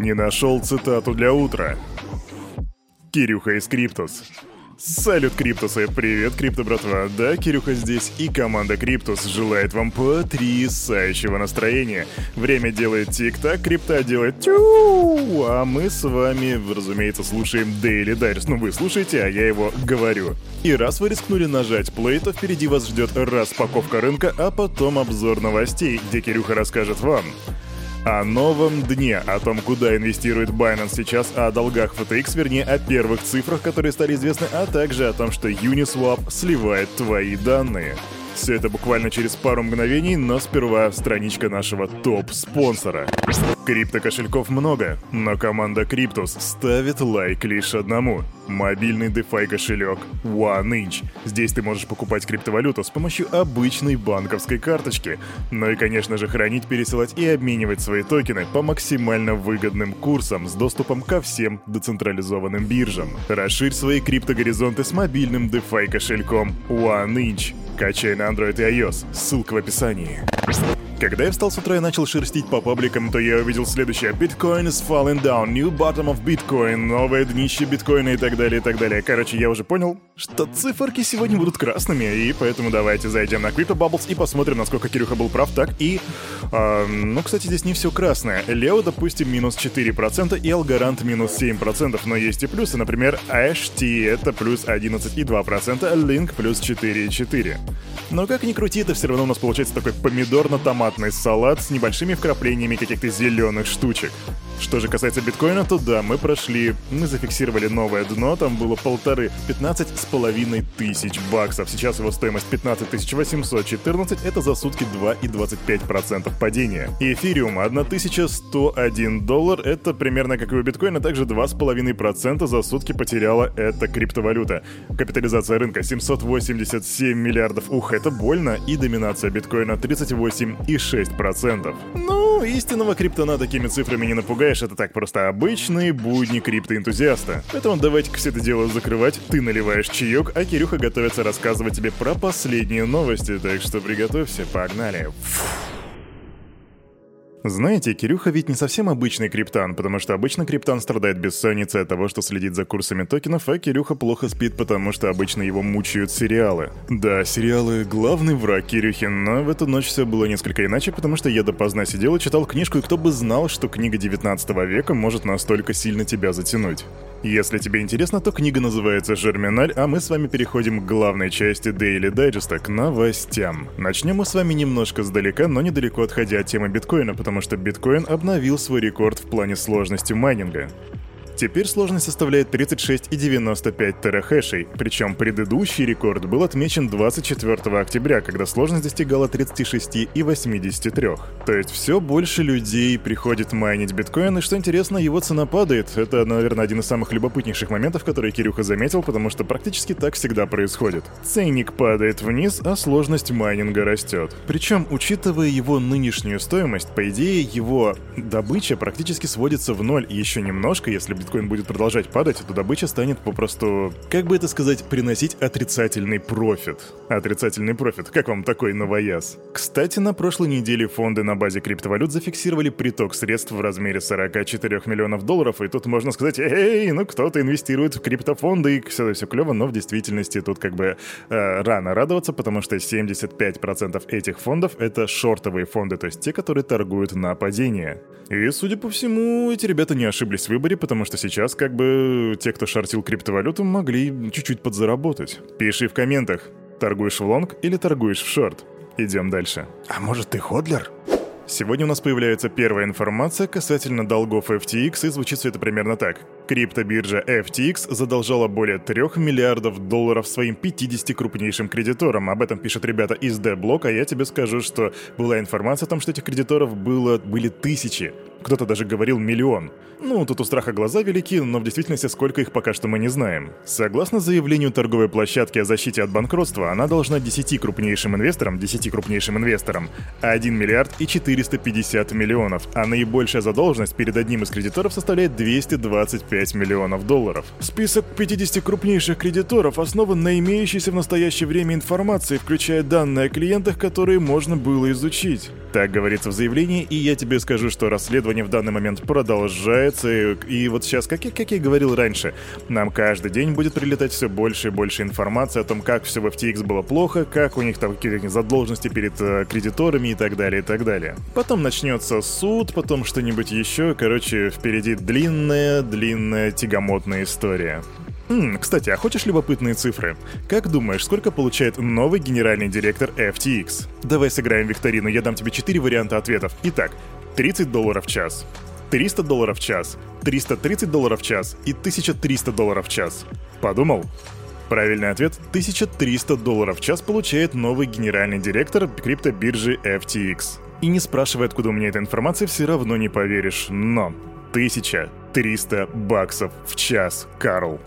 Не нашел цитату для утра. Кирюха из Криптус. Салют, Криптусы! Привет, Крипто, братва! Да, Кирюха здесь, и команда Криптус желает вам потрясающего настроения. Время делает тик-так, крипта делает тю, а мы с вами, разумеется, слушаем Daily Digest. Ну, вы слушаете, а я его говорю. И раз вы рискнули нажать play, то впереди вас ждет распаковка рынка, а потом обзор новостей, где Кирюха расскажет вам о новом дне, о том, куда инвестирует Binance сейчас, о долгах FTX, вернее, о первых цифрах, которые стали известны, а также о том, что Uniswap сливает твои данные. Все это буквально через пару мгновений, но сперва страничка нашего топ-спонсора. Крипто-кошельков много, но команда Криптус ставит лайк лишь одному. Мобильный DeFi кошелек OneInch. Здесь ты можешь покупать криптовалюту с помощью обычной банковской карточки. Ну и, конечно же, хранить, пересылать и обменивать свои токены по максимально выгодным курсам с доступом ко всем децентрализованным биржам. Расширь свои криптогоризонты с мобильным DeFi кошельком OneInch. Качай на Android и iOS. Ссылка в описании. Когда я встал с утра и начал шерстить по пабликам, то я увидел следующее. Bitcoin is falling down, new bottom of Bitcoin, новое днище биткоина и так далее, и так далее. Короче, я уже понял, что циферки сегодня будут красными, и поэтому давайте зайдем на Crypto Bubbles и посмотрим, насколько Кирюха был прав, так и... Э, ну, кстати, здесь не все красное. Лео, допустим, минус 4%, и Algorand минус 7%, но есть и плюсы, например, HT это плюс 11,2%, Link плюс 4,4%. Но как ни крути, это все равно у нас получается такой помидорно-томатный салат с небольшими вкраплениями каких-то зеленых штучек. Что же касается биткоина, то да, мы прошли, мы зафиксировали новое дно, там было полторы, 15 с половиной тысяч баксов. Сейчас его стоимость 15 814, это за сутки 2,25% падения. Эфириум 1101 доллар, это примерно как и у биткоина, также 2,5% за сутки потеряла эта криптовалюта. Капитализация рынка 787 миллиардов, ух, это больно, и доминация биткоина 38,6%. Ну, истинного криптона такими цифрами не напугаешь, это так просто обычные будни криптоэнтузиаста. Поэтому давайте-ка все это дело закрывать. Ты наливаешь чаек, а Кирюха готовится рассказывать тебе про последние новости, так что приготовься, погнали. Фух. Знаете, Кирюха ведь не совсем обычный криптан, потому что обычно криптан страдает бессонницей от того, что следит за курсами токенов, а Кирюха плохо спит, потому что обычно его мучают сериалы. Да, сериалы — главный враг Кирюхи, но в эту ночь все было несколько иначе, потому что я допоздна сидел и читал книжку, и кто бы знал, что книга 19 века может настолько сильно тебя затянуть. Если тебе интересно, то книга называется «Жерминаль», а мы с вами переходим к главной части Daily Digest, к новостям. Начнем мы с вами немножко сдалека, но недалеко отходя от темы биткоина, потому что биткоин обновил свой рекорд в плане сложности майнинга. Теперь сложность составляет 36,95 терахэшей, причем предыдущий рекорд был отмечен 24 октября, когда сложность достигала 36,83. То есть все больше людей приходит майнить биткоин, и что интересно, его цена падает. Это, наверное, один из самых любопытнейших моментов, которые Кирюха заметил, потому что практически так всегда происходит. Ценник падает вниз, а сложность майнинга растет. Причем, учитывая его нынешнюю стоимость, по идее, его добыча практически сводится в ноль, и еще немножко, если биткоин биткоин будет продолжать падать, то добыча станет попросту, как бы это сказать, приносить отрицательный профит. Отрицательный профит. Как вам такой новояз? Кстати, на прошлой неделе фонды на базе криптовалют зафиксировали приток средств в размере 44 миллионов долларов, и тут можно сказать, эй, ну кто-то инвестирует в криптофонды, и все, все клево, но в действительности тут как бы э, рано радоваться, потому что 75% этих фондов это шортовые фонды, то есть те, которые торгуют на падение. И, судя по всему, эти ребята не ошиблись в выборе, потому что сейчас как бы те, кто шортил криптовалюту, могли чуть-чуть подзаработать. Пиши в комментах, торгуешь в лонг или торгуешь в шорт. Идем дальше. А может ты ходлер? Сегодня у нас появляется первая информация касательно долгов FTX, и звучит все это примерно так. Криптобиржа FTX задолжала более 3 миллиардов долларов своим 50 крупнейшим кредиторам. Об этом пишут ребята из D-Block, а я тебе скажу, что была информация о том, что этих кредиторов было, были тысячи. Кто-то даже говорил миллион. Ну, тут у страха глаза велики, но в действительности сколько их пока что мы не знаем. Согласно заявлению торговой площадки о защите от банкротства, она должна 10 крупнейшим инвесторам, 10 крупнейшим инвесторам, 1 миллиард и 450 миллионов, а наибольшая задолженность перед одним из кредиторов составляет 225 миллионов долларов. Список 50 крупнейших кредиторов основан на имеющейся в настоящее время информации, включая данные о клиентах, которые можно было изучить. Так говорится в заявлении, и я тебе скажу, что расследование исследование в данный момент продолжается. И вот сейчас, как я, как я говорил раньше, нам каждый день будет прилетать все больше и больше информации о том, как все в FTX было плохо, как у них там какие-то задолженности перед э, кредиторами и так далее, и так далее. Потом начнется суд, потом что-нибудь еще. Короче, впереди длинная, длинная, тягомотная история. М, кстати, а хочешь любопытные цифры? Как думаешь, сколько получает новый генеральный директор FTX? Давай сыграем викторину, я дам тебе 4 варианта ответов. Итак, 30 долларов в час, 300 долларов в час, 330 долларов в час и 1300 долларов в час. Подумал? Правильный ответ – 1300 долларов в час получает новый генеральный директор криптобиржи FTX. И не спрашивай, откуда у меня эта информация, все равно не поверишь. Но 1300 баксов в час, Карл.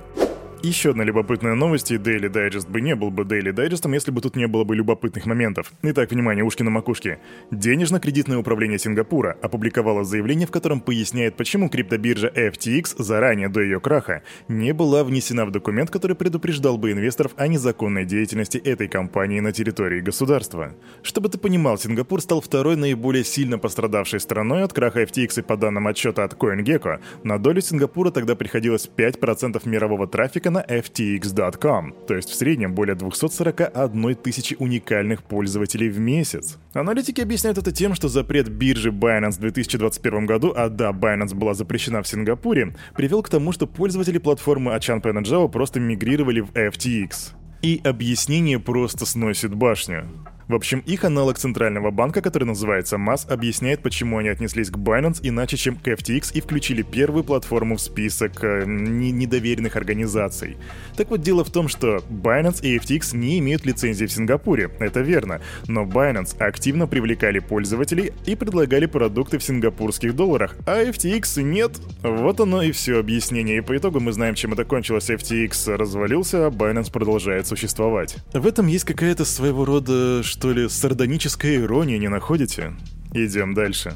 Еще одна любопытная новость, и Daily Digest бы не был бы Daily Digest, если бы тут не было бы любопытных моментов. Итак, внимание, ушки на макушке. Денежно-кредитное управление Сингапура опубликовало заявление, в котором поясняет, почему криптобиржа FTX заранее до ее краха не была внесена в документ, который предупреждал бы инвесторов о незаконной деятельности этой компании на территории государства. Чтобы ты понимал, Сингапур стал второй наиболее сильно пострадавшей страной от краха FTX, и по данным отчета от CoinGecko, на долю Сингапура тогда приходилось 5% мирового трафика на FTX.com, то есть в среднем более 241 тысячи уникальных пользователей в месяц. Аналитики объясняют это тем, что запрет биржи Binance в 2021 году, а да, Binance была запрещена в Сингапуре, привел к тому, что пользователи платформы Achan Java просто мигрировали в FTX. И объяснение просто сносит башню. В общем, их аналог центрального банка, который называется MAS, объясняет, почему они отнеслись к Binance иначе, чем к FTX и включили первую платформу в список э, недоверенных организаций. Так вот, дело в том, что Binance и FTX не имеют лицензии в Сингапуре, это верно, но Binance активно привлекали пользователей и предлагали продукты в сингапурских долларах, а FTX нет. Вот оно и все объяснение, и по итогу мы знаем, чем это кончилось. FTX развалился, а Binance продолжает существовать. В этом есть какая-то своего рода что ли, сардоническая ирония, не находите? Идем дальше.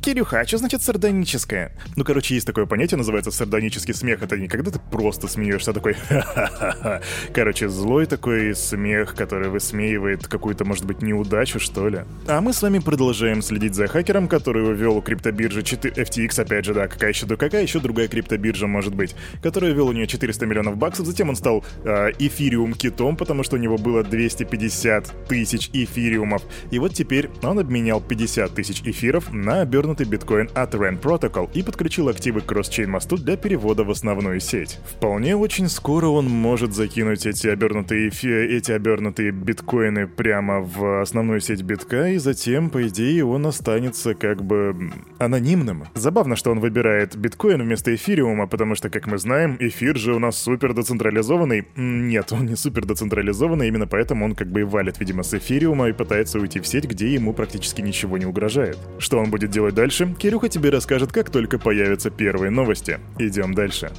Кирюха, а что значит сардоническое? Ну, короче, есть такое понятие, называется сардонический смех. Это не когда ты просто смеешься, а такой ха-ха-ха. Короче, злой такой смех, который высмеивает какую-то, может быть, неудачу, что ли. А мы с вами продолжаем следить за хакером, который увел криптобиржи 4... FTX, опять же, да, какая еще, какая еще другая криптобиржа может быть, который вел у нее 400 миллионов баксов, затем он стал э, эфириум китом, потому что у него было 250 тысяч эфириумов. И вот теперь он обменял 50 тысяч эфиров на обернутый обернутый биткоин от RAN Protocol и подключил активы к кросс-чейн мосту для перевода в основную сеть. Вполне очень скоро он может закинуть эти обернутые, эти обернутые биткоины прямо в основную сеть битка, и затем, по идее, он останется как бы анонимным. Забавно, что он выбирает биткоин вместо эфириума, потому что, как мы знаем, эфир же у нас супер децентрализованный. Нет, он не супер децентрализованный, именно поэтому он как бы и валит, видимо, с эфириума и пытается уйти в сеть, где ему практически ничего не угрожает. Что он будет делать дальше, Кирюха тебе расскажет, как только появятся первые новости. Идем дальше.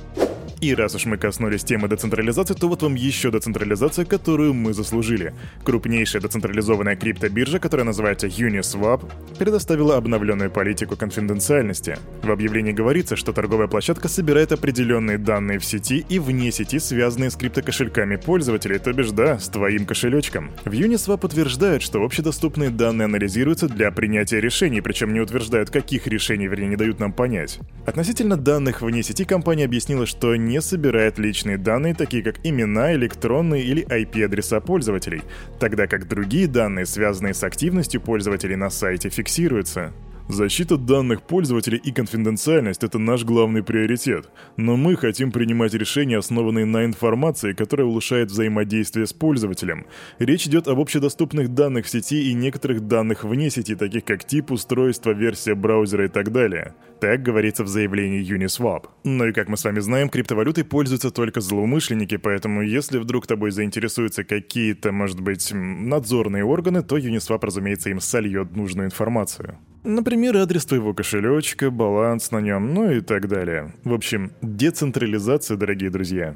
И раз уж мы коснулись темы децентрализации, то вот вам еще децентрализация, которую мы заслужили. Крупнейшая децентрализованная криптобиржа, которая называется Uniswap, предоставила обновленную политику конфиденциальности. В объявлении говорится, что торговая площадка собирает определенные данные в сети и вне сети, связанные с криптокошельками пользователей, то бишь да, с твоим кошелечком. В Uniswap утверждают, что общедоступные данные анализируются для принятия решений, причем не утверждают, каких решений, вернее, не дают нам понять. Относительно данных вне сети компания объяснила, что не собирает личные данные, такие как имена, электронные или IP-адреса пользователей, тогда как другие данные, связанные с активностью пользователей на сайте, фиксируются. Защита данных пользователей и конфиденциальность – это наш главный приоритет. Но мы хотим принимать решения, основанные на информации, которая улучшает взаимодействие с пользователем. Речь идет об общедоступных данных в сети и некоторых данных вне сети, таких как тип устройства, версия браузера и так далее. Так говорится в заявлении Uniswap. Ну и как мы с вами знаем, криптовалютой пользуются только злоумышленники, поэтому если вдруг тобой заинтересуются какие-то, может быть, надзорные органы, то Uniswap, разумеется, им сольет нужную информацию. Например, адрес твоего кошелечка, баланс на нем, ну и так далее. В общем, децентрализация, дорогие друзья.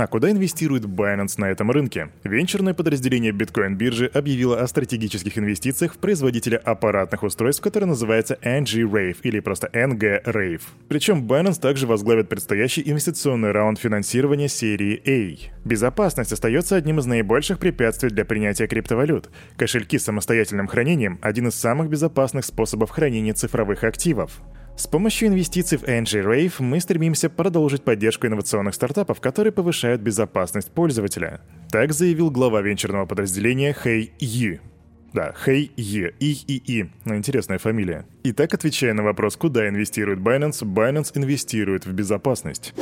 А куда инвестирует Binance на этом рынке? Венчурное подразделение биткоин-биржи объявило о стратегических инвестициях в производителя аппаратных устройств, который называется NG-Rave или просто NG-Rave. Причем Binance также возглавит предстоящий инвестиционный раунд финансирования серии A. Безопасность остается одним из наибольших препятствий для принятия криптовалют. Кошельки с самостоятельным хранением – один из самых безопасных способов хранения цифровых активов. С помощью инвестиций в NG Rave мы стремимся продолжить поддержку инновационных стартапов, которые повышают безопасность пользователя. Так заявил глава венчурного подразделения Хэй Ю. Да, Хэй Е, И И И. Ну, интересная фамилия. Итак, отвечая на вопрос, куда инвестирует Binance, Binance инвестирует в безопасность.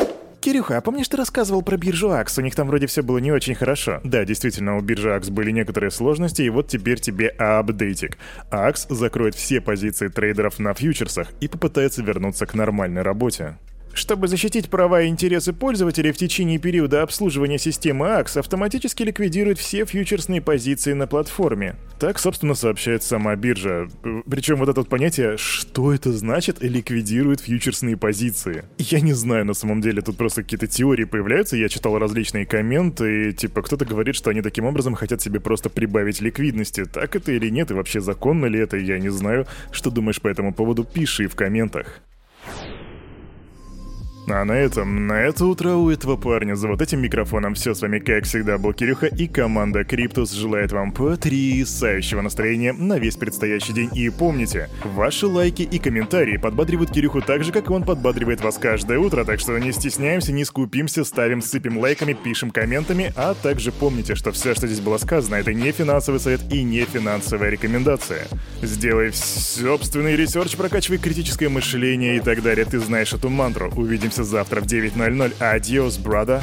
Кирюха, а помнишь, ты рассказывал про биржу Акс? У них там вроде все было не очень хорошо. Да, действительно, у биржи Акс были некоторые сложности, и вот теперь тебе апдейтик. Акс закроет все позиции трейдеров на фьючерсах и попытается вернуться к нормальной работе. Чтобы защитить права и интересы пользователей в течение периода обслуживания системы AX, автоматически ликвидирует все фьючерсные позиции на платформе. Так, собственно, сообщает сама биржа. Причем вот это вот понятие, что это значит, ликвидирует фьючерсные позиции. Я не знаю, на самом деле, тут просто какие-то теории появляются, я читал различные комменты, и типа кто-то говорит, что они таким образом хотят себе просто прибавить ликвидности. Так это или нет, и вообще законно ли это, я не знаю. Что думаешь по этому поводу, пиши в комментах. А на этом, на это утро у этого парня за вот этим микрофоном все с вами, как всегда, был Кирюха и команда Криптус желает вам потрясающего настроения на весь предстоящий день. И помните, ваши лайки и комментарии подбадривают Кирюху так же, как и он подбадривает вас каждое утро, так что не стесняемся, не скупимся, ставим, сыпем лайками, пишем комментами, а также помните, что все, что здесь было сказано, это не финансовый совет и не финансовая рекомендация. Сделай собственный research, прокачивай критическое мышление и так далее. Ты знаешь эту мантру. Увидимся Увидимся завтра в 9.00. Adios, brother.